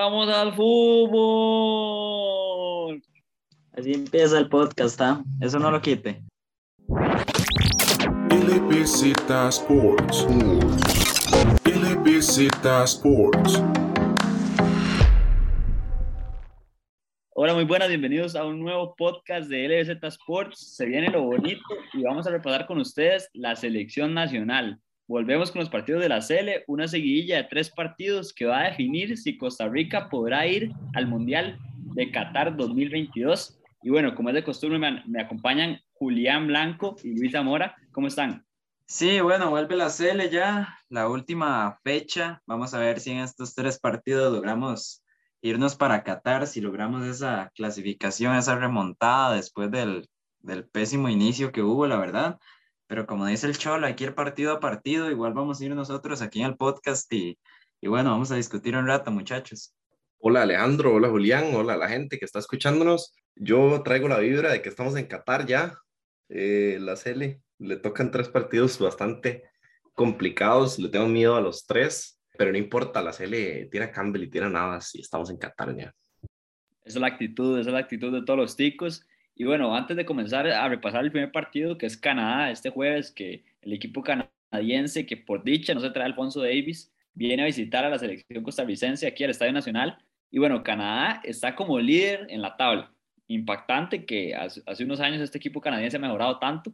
¡Vamos al fútbol! Así empieza el podcast, ¿ah? Eso no lo quite. LBZ Sports. LBZ Sports. Hola, muy buenas, bienvenidos a un nuevo podcast de LBZ Sports. Se viene lo bonito y vamos a repasar con ustedes la selección nacional. Volvemos con los partidos de la CL, una seguidilla de tres partidos que va a definir si Costa Rica podrá ir al Mundial de Qatar 2022. Y bueno, como es de costumbre, me, me acompañan Julián Blanco y Luis Zamora. ¿Cómo están? Sí, bueno, vuelve la CL ya, la última fecha. Vamos a ver si en estos tres partidos logramos irnos para Qatar, si logramos esa clasificación, esa remontada después del, del pésimo inicio que hubo, la verdad. Pero como dice el Cholo, hay que ir partido a partido. Igual vamos a ir nosotros aquí en el podcast y, y bueno, vamos a discutir un rato, muchachos. Hola Alejandro, hola Julián, hola la gente que está escuchándonos. Yo traigo la vibra de que estamos en Qatar ya. Eh, la CL le tocan tres partidos bastante complicados. Le tengo miedo a los tres, pero no importa. La CL tira Campbell y tira nada si estamos en Qatar ya. Esa es la actitud, esa es la actitud de todos los ticos. Y bueno, antes de comenzar a repasar el primer partido, que es Canadá, este jueves, que el equipo canadiense, que por dicha no se trae Alfonso Davis, viene a visitar a la selección costarricense aquí al Estadio Nacional. Y bueno, Canadá está como líder en la tabla. Impactante que hace, unos años este equipo canadiense ha mejorado tanto,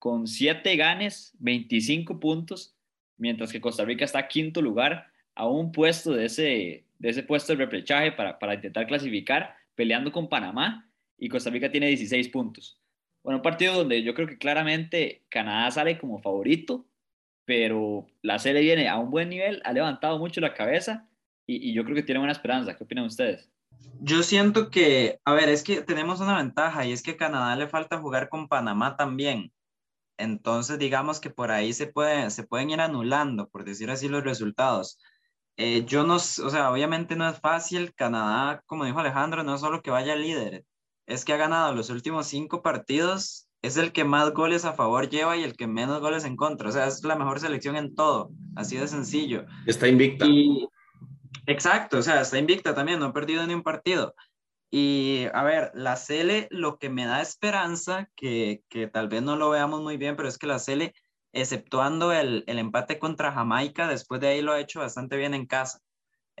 con 7 ganes, 25 puntos, mientras que Costa Rica está quinto lugar, a un puesto de ese, de ese puesto de repechaje para, para intentar clasificar, peleando con Panamá y Costa Rica tiene 16 puntos. Bueno, un partido donde yo creo que claramente Canadá sale como favorito, pero la serie viene a un buen nivel, ha levantado mucho la cabeza y, yo creo que tiene buena esperanza. ¿Qué opinan ustedes? Yo siento que, a ver, es que tenemos una ventaja y es que a Canadá le falta jugar con Panamá también. Entonces, digamos que por ahí se pueden ir anulando, por decir así, los resultados. Eh, yo no, o sea, obviamente no es fácil. Canadá, como dijo Alejandro, no es solo que vaya líder, es que ha ganado los últimos cinco partidos, es el que más goles a favor lleva y el que menos goles en contra. O sea, es la mejor selección en todo, así de sencillo. Está invicta. Y, exacto, o sea, está invicta también, no ha perdido ni un partido. Y a ver, la Cele, lo que me da esperanza, que, que tal vez no lo veamos muy bien, pero es que la Cele, exceptuando el, el empate contra Jamaica, después de ahí lo ha hecho bastante bien en casa.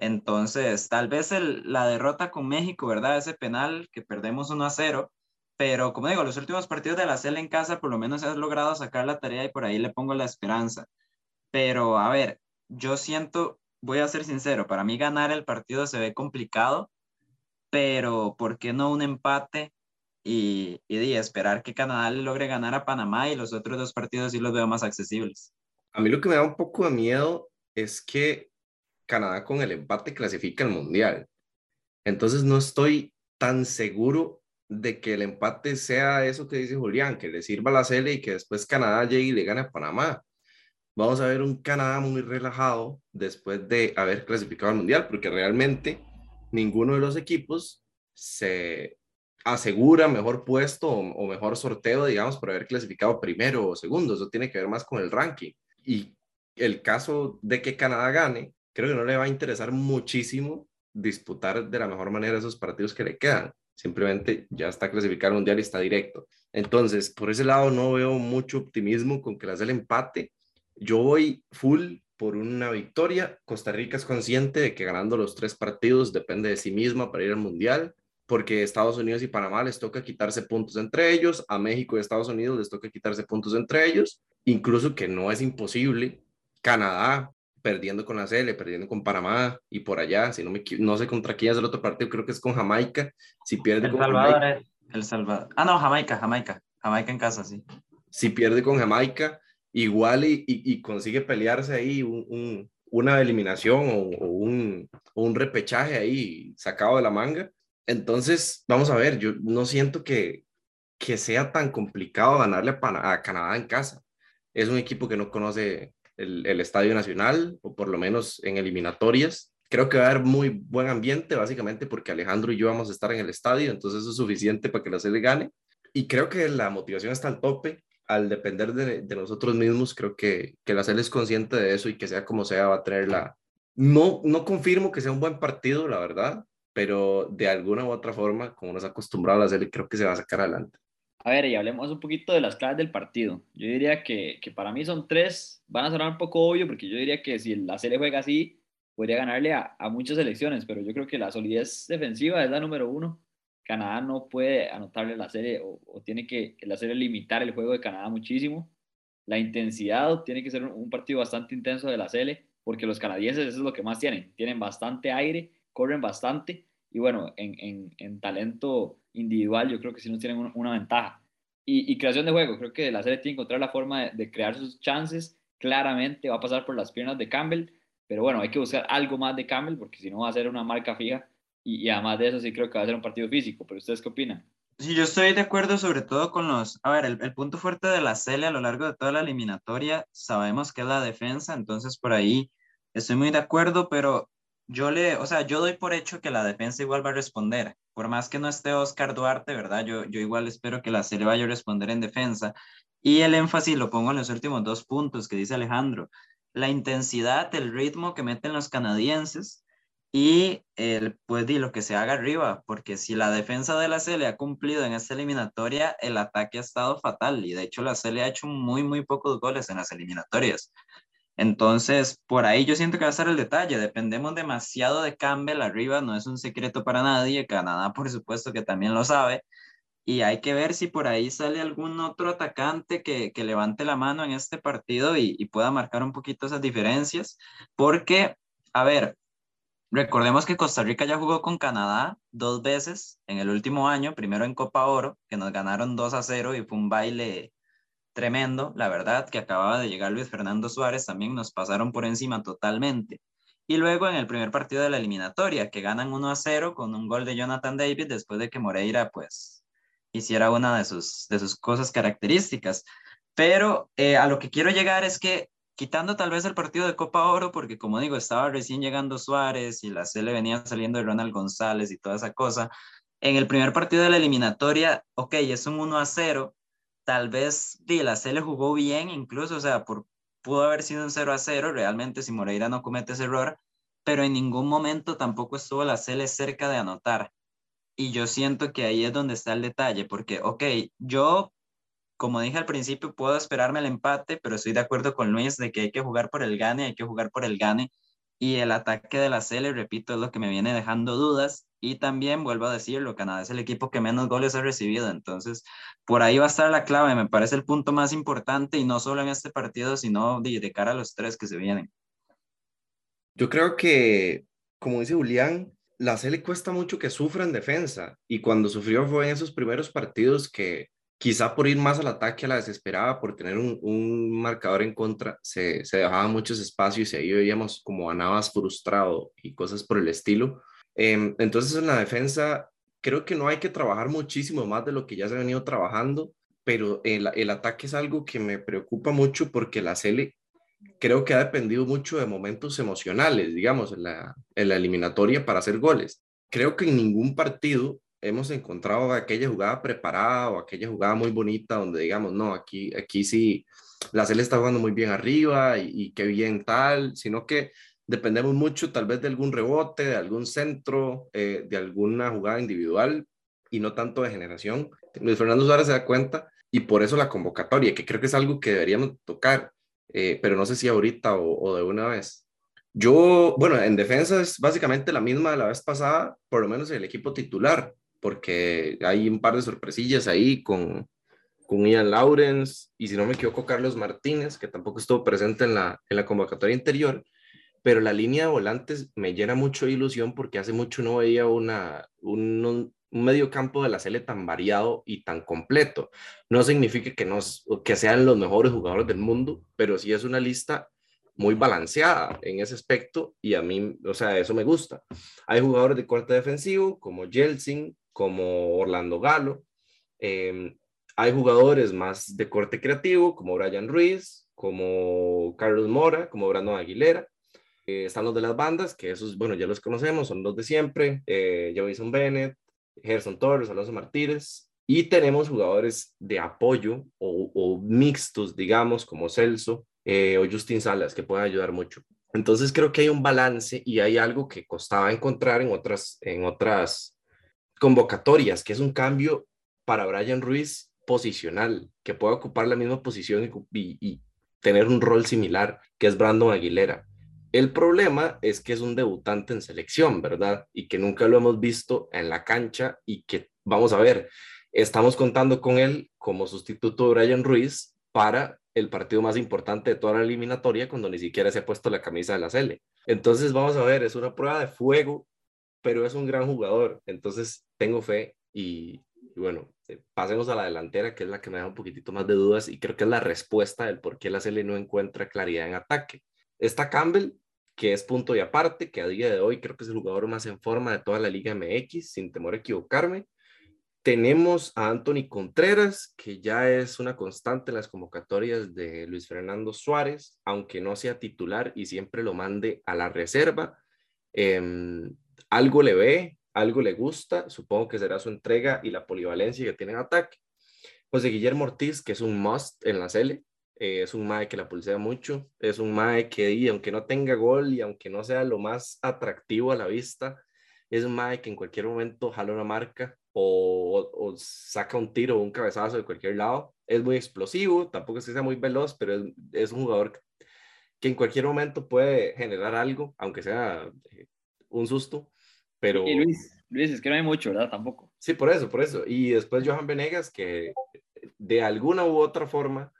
Entonces, tal vez la derrota con México, ¿verdad? Ese penal que perdemos 1 a 0, pero como digo, los últimos partidos de la CEL en casa por lo menos has logrado sacar la tarea y por ahí le pongo la esperanza. Pero a ver, yo siento, voy a ser sincero, para mí ganar el partido se ve complicado, pero ¿por qué no un empate y, y, esperar que Canadá logre ganar a Panamá y los otros dos partidos sí los veo más accesibles? A mí lo que me da un poco de miedo es que Canadá con el empate clasifica al Mundial. Entonces no estoy tan seguro de que el empate sea eso que dice Julián, que le sirva la CL y que después Canadá llegue y le gane a Panamá. Vamos a ver un Canadá muy relajado después de haber clasificado al Mundial, porque realmente ninguno de los equipos se asegura mejor puesto o, mejor sorteo, digamos, por haber clasificado primero o segundo. Eso tiene que ver más con el ranking. Y el caso de que Canadá gane, creo que no le va a interesar muchísimo disputar de la mejor manera esos partidos que le quedan. Simplemente ya está clasificado mundial y está directo. Entonces, por ese lado no veo mucho optimismo con que le hace el empate. Yo voy full por una victoria. Costa Rica es consciente de que ganando los tres partidos depende de sí misma para ir al mundial, porque Estados Unidos y Panamá les toca quitarse puntos entre ellos, a México y Estados Unidos les toca quitarse puntos entre ellos, incluso que no es imposible. Canadá perdiendo con la CL, perdiendo con Panamá y por allá, si no me no sé contra quién es el otro partido, creo que es con Jamaica, si pierde el con Salvador Jamaica, El Salvador. Ah, no, Jamaica, Jamaica. Jamaica en casa, sí. si pierde con Jamaica, igual y, y, y consigue pelearse ahí un, un, una eliminación o, o, un, un, repechaje ahí sacado de la manga. Entonces, vamos a ver, yo no siento que, que sea tan complicado ganarle a, a Canadá en casa. Es un equipo que no conoce el, Estadio Nacional, o por lo menos en eliminatorias. Creo que va a haber muy buen ambiente, básicamente porque Alejandro y yo vamos a estar en el estadio, entonces eso es suficiente para que la sede gane. Y creo que la motivación está al tope. Al depender de, nosotros mismos, creo que, que la sede es consciente de eso y que sea como sea, va a tener la, no, no confirmo que sea un buen partido, la verdad, pero de alguna u otra forma, como nos ha acostumbrado a hacer, creo que se va a sacar adelante. A ver, y hablemos un poquito de las claves del partido. Yo diría que, que para mí son tres, van a sonar un poco obvio, porque yo diría que si la serie juega así, podría ganarle a, a muchas selecciones, pero yo creo que la solidez defensiva es la número uno. Canadá no puede anotarle la serie o, tiene que la serie limitar el juego de Canadá muchísimo. La intensidad tiene que ser un, un partido bastante intenso de la serie, porque los canadienses eso es lo que más tienen. Tienen bastante aire, corren bastante y bueno, en, en, en talento individual yo creo que sí nos tienen una, una ventaja. Y, y, creación de juego, creo que la serie tiene que encontrar la forma de, de, crear sus chances. Claramente va a pasar por las piernas de Campbell, pero bueno, hay que buscar algo más de Campbell porque si no va a ser una marca fija y, y además de eso sí creo que va a ser un partido físico. ¿Pero ustedes qué opinan? Sí, yo estoy de acuerdo sobre todo con los, a ver, el, el, punto fuerte de la CL a lo largo de toda la eliminatoria, sabemos que es la defensa, entonces por ahí estoy muy de acuerdo, pero yo le, o sea, yo doy por hecho que la defensa igual va a responder, por más que no esté Oscar Duarte, ¿verdad? Yo, yo igual espero que la CL vaya a responder en defensa, y el énfasis lo pongo en los últimos dos puntos que dice Alejandro, la intensidad, el ritmo que meten los canadienses, y el, pues di lo que se haga arriba, porque si la defensa de la CL ha cumplido en esta eliminatoria, el ataque ha estado fatal y de hecho la CL ha hecho muy, muy pocos goles en las eliminatorias. Entonces, por ahí yo siento que va a ser el detalle. Dependemos demasiado de Campbell arriba, no es un secreto para nadie. Canadá, por supuesto, que también lo sabe. Y hay que ver si por ahí sale algún otro atacante que, que levante la mano en este partido y, y pueda marcar un poquito esas diferencias. Porque, a ver, Recordemos que Costa Rica ya jugó con Canadá dos veces en el último año, primero en Copa Oro, que nos ganaron 2 a 0 y fue un baile tremendo, la verdad, que acababa de llegar Luis Fernando Suárez, también nos pasaron por encima totalmente. Y luego en el primer partido de la eliminatoria, que ganan 1 a 0 con un gol de Jonathan David después de que Moreira, pues, hiciera una de sus, de sus cosas características. Pero eh, a lo que quiero llegar es que quitando tal vez el partido de Copa Oro, porque como digo, estaba recién llegando Suárez y la le venía saliendo de Ronald González y toda esa cosa. En el primer partido de la eliminatoria, ok, es un 1 a 0. Tal vez sí, la le jugó bien, incluso, o sea, pudo haber sido un 0 a 0 realmente si Moreira no comete ese error, pero en ningún momento tampoco estuvo la Cele cerca de anotar. Y yo siento que ahí es donde está el detalle, porque, ok, yo como dije al principio, puedo esperarme el empate, pero estoy de acuerdo con Luis de que hay que jugar por el gane, hay que jugar por el gane. Y el ataque de la CL, repito, es lo que me viene dejando dudas. Y también, vuelvo a decirlo, Canadá es el equipo que menos goles ha recibido. Entonces, por ahí va a estar la clave. Me parece el punto más importante y no solo en este partido, sino de, cara a los tres que se vienen. Yo creo que, como dice Julián, la CL cuesta mucho que sufra en defensa. Y cuando sufrió fue en esos primeros partidos que quizá por ir más al ataque a la desesperada, por tener un, un marcador en contra, se, se dejaba muchos espacios y ahí veíamos como a Navas frustrado y cosas por el estilo. Eh, entonces en la defensa creo que no hay que trabajar muchísimo más de lo que ya se ha venido trabajando, pero el, el ataque es algo que me preocupa mucho porque la Cele creo que ha dependido mucho de momentos emocionales, digamos, en la, en la eliminatoria para hacer goles. Creo que en ningún partido hemos encontrado aquella jugada preparada o aquella jugada muy bonita donde digamos, no, aquí, aquí sí, la CL está jugando muy bien arriba y, y qué bien tal, sino que dependemos mucho tal vez de algún rebote, de algún centro, eh, de alguna jugada individual y no tanto de generación. Luis Fernando Suárez se da cuenta y por eso la convocatoria, que creo que es algo que deberíamos tocar, eh, pero no sé si ahorita o, o de una vez. Yo, bueno, en defensa es básicamente la misma de la vez pasada, por lo menos el equipo titular porque hay un par de sorpresillas ahí con, con Ian Lawrence y si no me equivoco Carlos Martínez, que tampoco estuvo presente en la, en la convocatoria anterior, pero la línea de volantes me llena mucho de ilusión porque hace mucho no veía una, un, un medio campo de la Cele tan variado y tan completo. No significa que, nos, que sean los mejores jugadores del mundo, pero sí es una lista muy balanceada en ese aspecto y a mí, o sea, eso me gusta. Hay jugadores de corte defensivo como Jelsin, como Orlando Galo. Eh, hay jugadores más de corte creativo, como Brian Ruiz, como Carlos Mora, como Brandon Aguilera. Eh, están los de las bandas, que esos, bueno, ya los conocemos, son los de siempre. Eh, Bennett, Gerson Torres, Alonso Martínez. Y tenemos jugadores de apoyo o, o mixtos, digamos, como Celso eh, o Justin Salas, que pueden ayudar mucho. Entonces creo que hay un balance y hay algo que costaba encontrar en otras, en otras convocatorias, que es un cambio para Brian Ruiz posicional, que pueda ocupar la misma posición y, tener un rol similar, que es Brandon Aguilera. El problema es que es un debutante en selección, ¿verdad? Y que nunca lo hemos visto en la cancha y que, vamos a ver, estamos contando con él como sustituto de Brian Ruiz para el partido más importante de toda la eliminatoria cuando ni siquiera se ha puesto la camisa de la Sele. Entonces, vamos a ver, es una prueba de fuego, pero es un gran jugador. Entonces, tengo fe y, bueno, eh, pasemos a la delantera, que es la que me da un poquitito más de dudas y creo que es la respuesta del por qué la Sele no encuentra claridad en ataque. Está Campbell, que es punto y aparte, que a día de hoy creo que es el jugador más en forma de toda la Liga MX, sin temor a equivocarme. Tenemos a Anthony Contreras, que ya es una constante en las convocatorias de Luis Fernando Suárez, aunque no sea titular y siempre lo mande a la reserva. Em, algo le ve, algo le gusta, supongo que será su entrega y la polivalencia que tiene en ataque. José Guillermo Ortiz, que es un must en la Cele, eh, es un MAE que la pulsea mucho, es un MAE que, y aunque no tenga gol y aunque no sea lo más atractivo a la vista, es un MAE que en cualquier momento jala una marca o, saca un tiro o un cabezazo de cualquier lado. Es muy explosivo, tampoco es que sea muy veloz, pero es, un jugador que en cualquier momento puede generar algo, aunque sea eh, un susto. Pero... Y Luis, Luis, es que no hay mucho, ¿verdad? Tampoco. Sí, por eso, por eso. Y después Johan Venegas, que de alguna u otra forma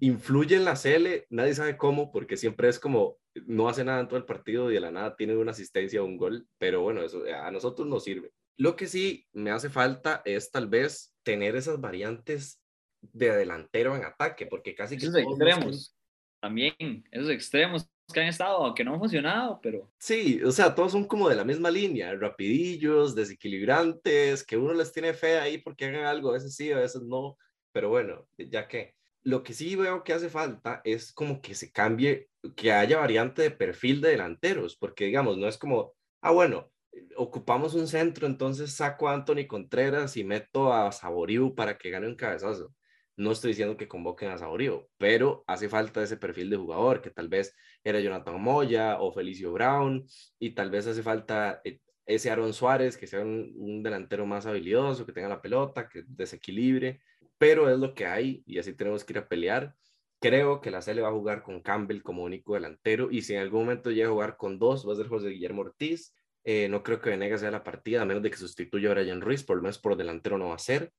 influye en la CL, nadie sabe cómo, porque siempre es como, no hace nada en todo el partido y de la nada tiene una asistencia o un gol, pero bueno, eso a nosotros nos sirve. Lo que sí me hace falta es tal vez tener esas variantes de delantero en ataque, porque casi que... Esos extremos, también, esos extremos que han estado, que no han funcionado, pero... Sí, o sea, todos son como de la misma línea, rapidillos, desequilibrantes, que uno les tiene fe ahí porque hagan algo, a veces sí, a veces no, pero bueno, ya que lo que sí veo que hace falta es como que se cambie, que haya variante de perfil de delanteros, porque digamos, no es como, ah, bueno, ocupamos un centro, entonces saco a Anthony Contreras y meto a Saboriu para que gane un cabezazo. No estoy diciendo que convoquen a Saboriu, pero hace falta ese perfil de jugador, que tal vez era Jonathan Moya o Felicio Brown, y tal vez hace falta eh, ese Aaron Suárez, que sea un, delantero más habilidoso, que tenga la pelota, que desequilibre, pero es lo que hay y así tenemos que ir a pelear. Creo que la le va a jugar con Campbell como único delantero y si en algún momento llega a jugar con dos, va a ser José Guillermo Ortiz eh, no creo que Venegas sea la partida, a menos de que sustituya a Brian Ruiz, por lo menos por delantero no va a ser.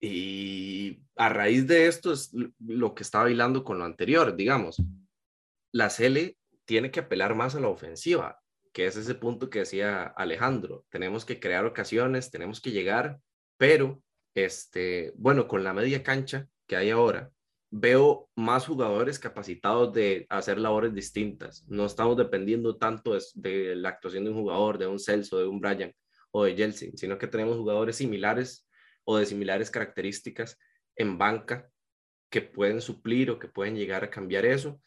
Y a raíz de esto es lo que estaba hilando con lo anterior, digamos. La CL tiene que apelar más a la ofensiva, que es ese punto que decía Alejandro. Tenemos que crear ocasiones, tenemos que llegar, pero, este, bueno, con la media cancha que hay ahora, veo más jugadores capacitados de hacer labores distintas. No estamos dependiendo tanto de, la actuación de un jugador, de un Celso, de un Brian o de Jelsin, sino que tenemos jugadores similares o de similares características en banca que pueden suplir o que pueden llegar a cambiar eso.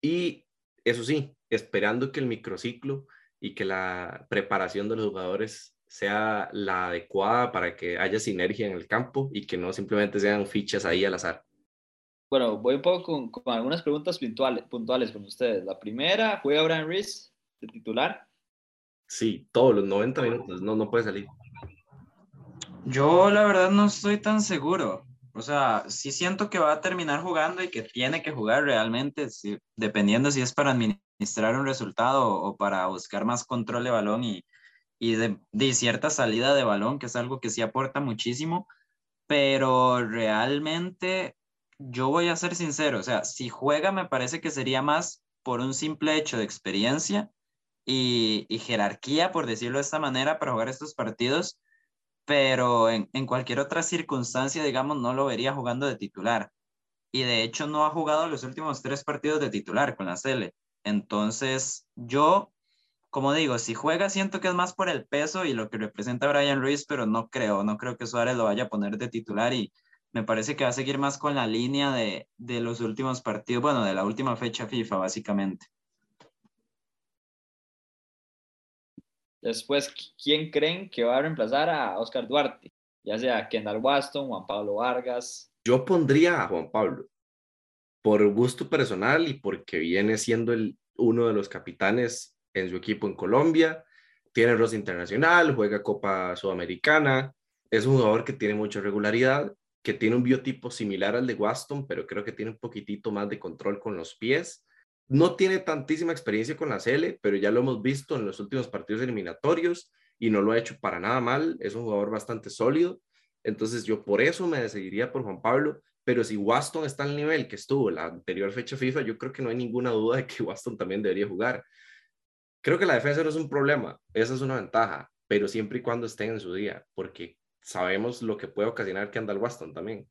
Y eso sí, esperando que el microciclo y que la preparación de los jugadores sea la adecuada para que haya sinergia en el campo y que no simplemente sean fichas ahí al azar. Bueno, voy un poco con, algunas preguntas puntuales, puntuales con ustedes. La primera, ¿juega Brian Reese de titular? Sí, todos los 90 minutos, no, no puede salir. Yo la verdad no estoy tan seguro. O sea, sí siento que va a terminar jugando y que tiene que jugar realmente, dependiendo si es para administrar un resultado o, para buscar más control de balón y, y de, cierta salida de balón, que es algo que sí aporta muchísimo. Pero realmente yo voy a ser sincero, o sea, si juega me parece que sería más por un simple hecho de experiencia y, jerarquía, por decirlo de esta manera, para jugar estos partidos, pero en, cualquier otra circunstancia, digamos, no lo vería jugando de titular. Y de hecho no ha jugado los últimos tres partidos de titular con la Cele. Entonces, yo, como digo, si juega, siento que es más por el peso y lo que representa Brian Ruiz, pero no creo, no creo que Suárez lo vaya a poner de titular y me parece que va a seguir más con la línea de, de los últimos partidos, bueno, de la última fecha FIFA, básicamente. Después, ¿quién creen que va a reemplazar a Oscar Duarte? Ya sea Kendall Waston, Juan Pablo Vargas. Yo pondría a Juan Pablo, por gusto personal y porque viene siendo el, uno de los capitanes en su equipo en Colombia, tiene rosa internacional, juega Copa Sudamericana, es un jugador que tiene mucha regularidad, que tiene un biotipo similar al de Waston, pero creo que tiene un poquitito más de control con los pies. No tiene tantísima experiencia con la CL, pero ya lo hemos visto en los últimos partidos eliminatorios y no lo ha hecho para nada mal. Es un jugador bastante sólido. Entonces yo por eso me decidiría por Juan Pablo, pero si Waston está al nivel que estuvo la anterior fecha FIFA, yo creo que no hay ninguna duda de que Waston también debería jugar. Creo que la defensa no es un problema, esa es una ventaja, pero siempre y cuando estén en su día, porque sabemos lo que puede ocasionar que anda el Waston también.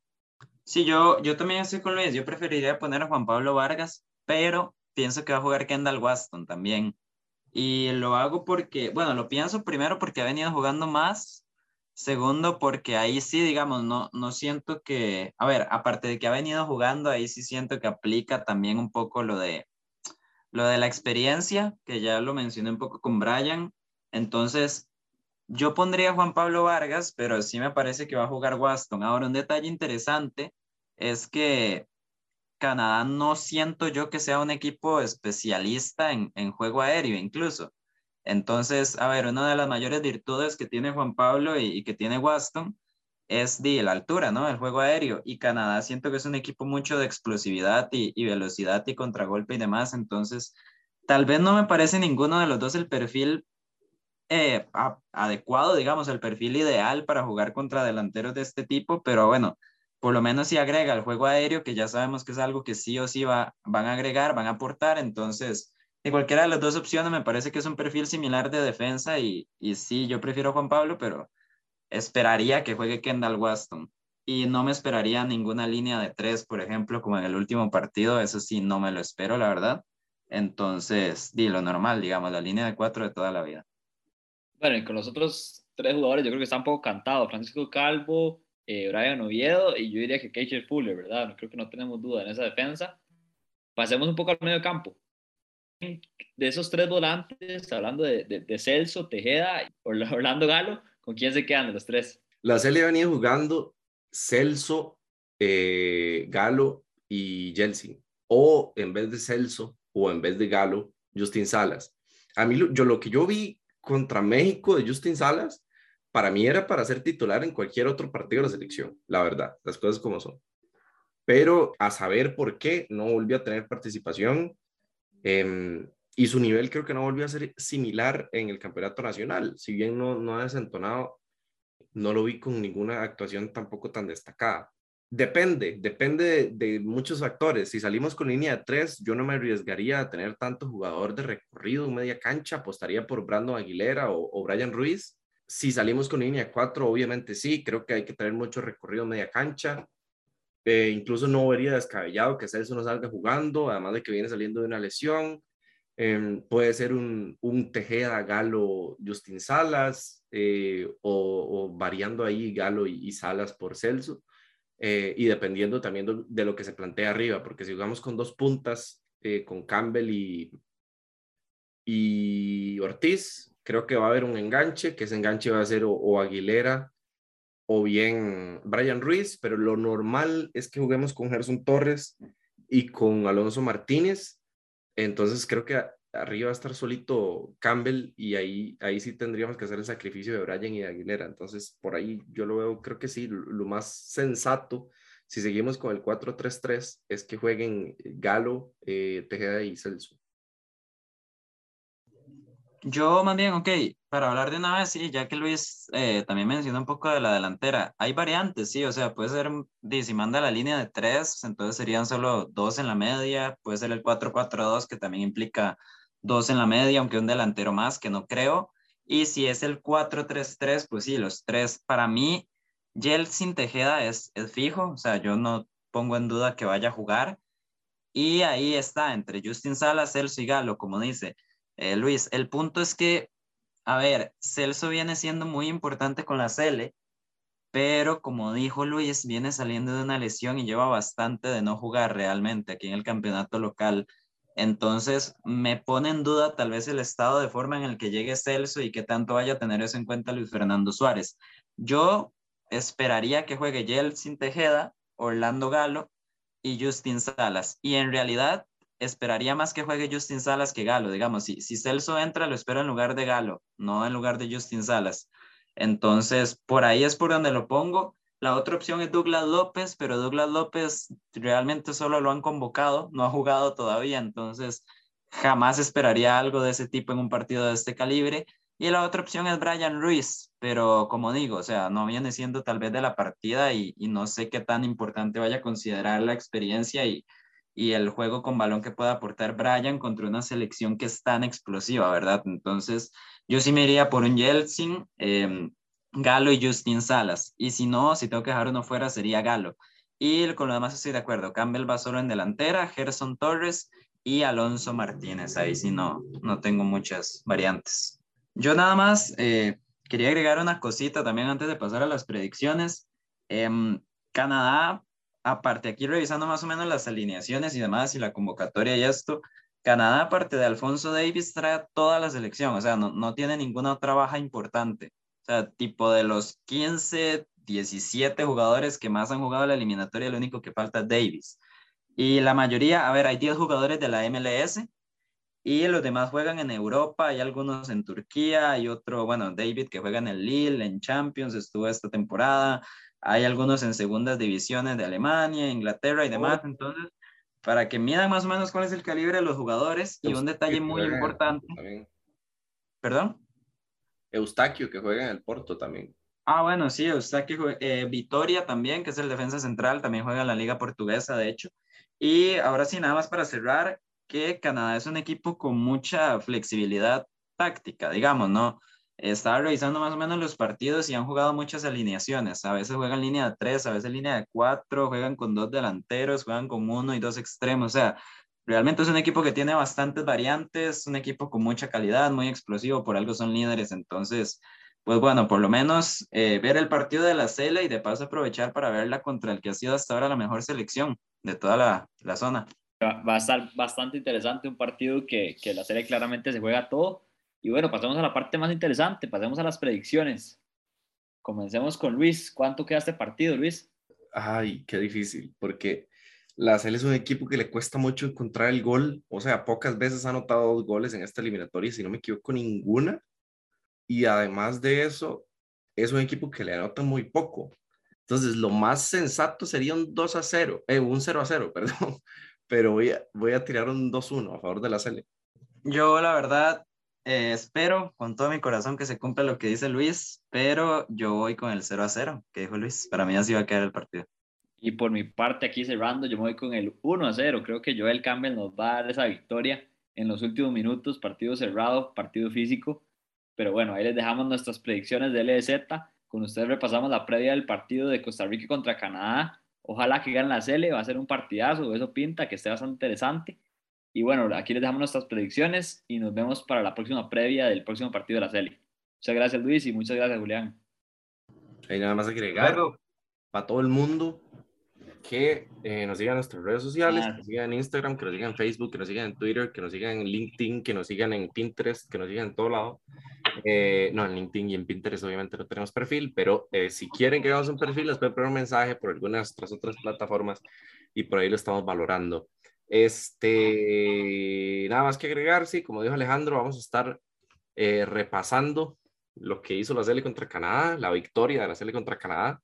Sí, yo, yo también estoy con Luis. Yo preferiría poner a Juan Pablo Vargas, pero pienso que va a jugar Kendall Waston también. Y lo hago porque, bueno, lo pienso primero porque ha venido jugando más. Segundo, porque ahí sí, digamos, no, no siento que, a ver, aparte de que ha venido jugando, ahí sí siento que aplica también un poco lo de lo de la experiencia, que ya lo mencioné un poco con Brian, entonces yo pondría a Juan Pablo Vargas, pero sí me parece que va a jugar Waston. Ahora, un detalle interesante es que Canadá no siento yo que sea un equipo especialista en, juego aéreo incluso. Entonces, a ver, una de las mayores virtudes que tiene Juan Pablo y, y que tiene Waston es de la altura, ¿no? El juego aéreo. Y Canadá siento que es un equipo mucho de explosividad y, velocidad y contragolpe y demás. Entonces, tal vez no me parece ninguno de los dos el perfil eh, adecuado, digamos, el perfil ideal para jugar contra delanteros de este tipo, pero bueno, por lo menos si agrega el juego aéreo, que ya sabemos que es algo que sí o sí va, van a agregar, van a aportar, entonces, de cualquiera de las dos opciones me parece que es un perfil similar de defensa y, y sí, yo prefiero Juan Pablo, pero esperaría que juegue Kendall Waston y no me esperaría ninguna línea de tres, por ejemplo, como en el último partido, eso sí, no me lo espero, la verdad. Entonces, di lo normal, digamos, la línea de cuatro de toda la vida. Bueno, y con los otros tres jugadores, yo creo que está un poco cantado. Francisco Calvo, eh, Brian Oviedo y yo diría que Keisher Fuller, ¿verdad? Creo que no tenemos duda en esa defensa. Pasemos un poco al medio campo. De esos tres volantes, hablando de, Celso, Tejeda, Orlando Galo, ¿Con quién se quedan de los tres? La Celia venía jugando Celso, eh, Galo y Jelsin. O en vez de Celso o en vez de Galo, Justin Salas. A mí, yo lo que yo vi contra México de Justin Salas, para mí era para ser titular en cualquier otro partido de la selección, la verdad, las cosas como son. Pero a saber por qué no volvió a tener participación. Eh, y su nivel creo que no volvió a ser similar en el campeonato nacional. Si bien no, no ha desentonado, no lo vi con ninguna actuación tampoco tan destacada. Depende, depende de, muchos factores. Si salimos con línea de tres, yo no me arriesgaría a tener tanto jugador de recorrido en media cancha, apostaría por Brandon Aguilera o, o Brian Ruiz. Si salimos con línea de cuatro, obviamente sí, creo que hay que tener mucho recorrido media cancha. Eh, incluso no vería descabellado que Celso no salga jugando, además de que viene saliendo de una lesión. Em, puede ser un, un, Tejeda, Galo, Justin Salas, eh, o, variando ahí Galo y, Salas por Celso, eh, y dependiendo también de, lo que se plantea arriba, porque si jugamos con dos puntas, con Campbell y, y Ortiz, creo que va a haber un enganche, que ese enganche va a ser o, Aguilera o bien Brian Ruiz, pero lo normal es que juguemos con Gerson Torres y con Alonso Martínez entonces creo que arriba va a estar solito Campbell y ahí, ahí sí tendríamos que hacer el sacrificio de Brian y de Aguilera. Entonces por ahí yo lo veo, creo que sí, lo más sensato, si seguimos con el 4-3-3, es que jueguen Galo, eh, Tejeda y Celso. Yo más bien, ok, para hablar de una vez, sí, ya que Luis eh, también mencionó un poco de la delantera, hay variantes, sí, o sea, puede ser, si manda la línea de tres, entonces serían solo dos en la media, puede ser el 4-4-2, que también implica dos en la media, aunque un delantero más, que no creo, y si es el 4-3-3, pues sí, los tres, para mí, Jelsin Tejeda es, es fijo, o sea, yo no pongo en duda que vaya a jugar, y ahí está, entre Justin Salas, Celso y Galo, como dice, eh, Luis, el punto es que, a ver, Celso viene siendo muy importante con la Cele, pero como dijo Luis, viene saliendo de una lesión y lleva bastante de no jugar realmente aquí en el campeonato local. Entonces, me pone en duda tal vez el estado de forma en el que llegue Celso y qué tanto vaya a tener eso en cuenta Luis Fernando Suárez. Yo esperaría que juegue Yeltsin Tejeda, Orlando Galo y Justin Salas. Y en realidad, esperaría más que juegue Justin Salas que Galo. Digamos, si, si Celso entra, lo espero en lugar de Galo, no en lugar de Justin Salas. Entonces, por ahí es por donde lo pongo. La otra opción es Douglas López, pero Douglas López realmente solo lo han convocado, no ha jugado todavía, entonces jamás esperaría algo de ese tipo en un partido de este calibre. Y la otra opción es Brian Ruiz, pero como digo, o sea, no viene siendo tal vez de la partida y, y no sé qué tan importante vaya a considerar la experiencia y, y el juego con balón que pueda aportar Brian contra una selección que es tan explosiva, ¿verdad? Entonces, yo sí me iría por un Yeltsin, eh, Galo y Justin Salas. Y si no, si tengo que dejar uno fuera, sería Galo. Y con lo demás estoy de acuerdo. Campbell va solo en delantera, Gerson Torres y Alonso Martínez. Ahí sí no, no tengo muchas variantes. Yo nada más eh, quería agregar una cosita también antes de pasar a las predicciones. Em, Canadá, aparte aquí revisando más o menos las alineaciones y demás y la convocatoria y esto, Canadá, aparte de Alfonso Davis, trae toda la selección, o sea, no, no tiene ninguna otra baja importante. O sea, tipo de los 15, 17 jugadores que más han jugado la eliminatoria, lo único que falta es Davis. Y la mayoría, a ver, hay 10 jugadores de la MLS y los demás juegan en Europa, hay algunos en Turquía, hay otro, bueno, David que juega en el Lille, en Champions, estuvo esta temporada, hay algunos en segundas divisiones de Alemania, Inglaterra y demás. Oh. Entonces, para que midan más o menos cuál es el calibre de los jugadores y un detalle muy importante. ¿Perdón? Eustaquio, que juega en el Porto también. Ah, bueno, sí, Eustaquio, eh, Vitoria también, que es el defensa central, también juega en la liga portuguesa, de hecho. Y ahora sí, nada más para cerrar, que Canadá es un equipo con mucha flexibilidad táctica, digamos, ¿no? Estaba revisando más o menos los partidos y han jugado muchas alineaciones. A veces juegan línea de tres, a veces línea de cuatro, juegan con dos delanteros, juegan con uno y dos extremos. O sea, realmente es un equipo que tiene bastantes variantes, un equipo con mucha calidad, muy explosivo, por algo son líderes. Entonces, pues bueno, por lo menos eh, ver el partido de la Cela y de paso aprovechar para verla contra el que ha sido hasta ahora la mejor selección de toda la, zona. Va a estar bastante interesante un partido que, que la Cela claramente se juega todo y bueno, pasamos a la parte más interesante, pasemos a las predicciones. Comencemos con Luis. ¿Cuánto queda este partido, Luis? Ay, qué difícil, porque la CL es un equipo que le cuesta mucho encontrar el gol. O sea, pocas veces ha anotado dos goles en esta eliminatoria, si no me equivoco, ninguna. Y además de eso, es un equipo que le anota muy poco. Entonces, lo más sensato sería un 2 a 0, eh, un 0 a 0, perdón. Pero voy a, voy a tirar un 2-1 a favor de la CL. Yo, la verdad, eh, espero con todo mi corazón que se cumpla lo que dice Luis, pero yo voy con el 0 a 0 que dijo Luis. Para mí así va a quedar el partido. Y por mi parte, aquí cerrando, yo me voy con el 1 a 0. Creo que Joel Campbell nos va a dar esa victoria en los últimos minutos. Partido cerrado, partido físico. Pero bueno, ahí les dejamos nuestras predicciones de LZ. Con ustedes repasamos la previa del partido de Costa Rica contra Canadá. Ojalá que gane la CL, va a ser un partidazo, eso pinta, que esté bastante interesante. Y bueno, aquí les dejamos nuestras predicciones y nos vemos para la próxima previa del próximo partido de la serie. Muchas gracias Luis y muchas gracias Julián. Hay nada más agregar para todo el mundo que eh, nos sigan en nuestras redes sociales, que nos sigan en Instagram, que nos sigan en Facebook, que nos sigan en Twitter, que nos sigan en LinkedIn, que nos sigan en Pinterest, que nos sigan en todo lado. Eh, no, en LinkedIn y en Pinterest obviamente no tenemos perfil, pero eh, si quieren que hagamos un perfil, les pueden poner un mensaje por algunas otras, otras plataformas y por ahí lo estamos valorando. Este, nada más que agregar, sí, como dijo Alejandro, vamos a estar eh, repasando lo que hizo la serie contra Canadá, la victoria de la serie contra Canadá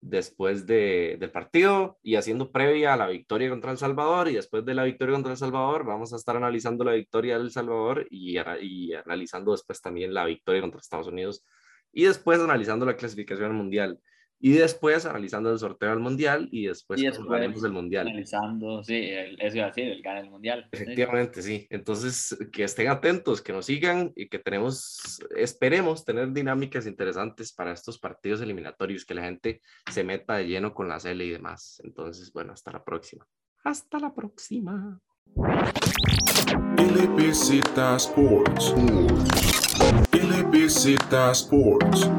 después de, del partido y haciendo previa a la victoria contra El Salvador y después de la victoria contra El Salvador vamos a estar analizando la victoria del Salvador y, y analizando después también la victoria contra Estados Unidos y después analizando la clasificación mundial. Y después analizando el sorteo del mundial y después, y después del mundial. Analizando, sí, eso iba a decir, el gana el mundial. Efectivamente, sí. Entonces, que estén atentos, que nos sigan y que tenemos, esperemos tener dinámicas interesantes para estos partidos eliminatorios, que la gente se meta de lleno con la CL y demás. Entonces, bueno, hasta la próxima. Hasta la próxima. LBZ Sports. LBZ Sports.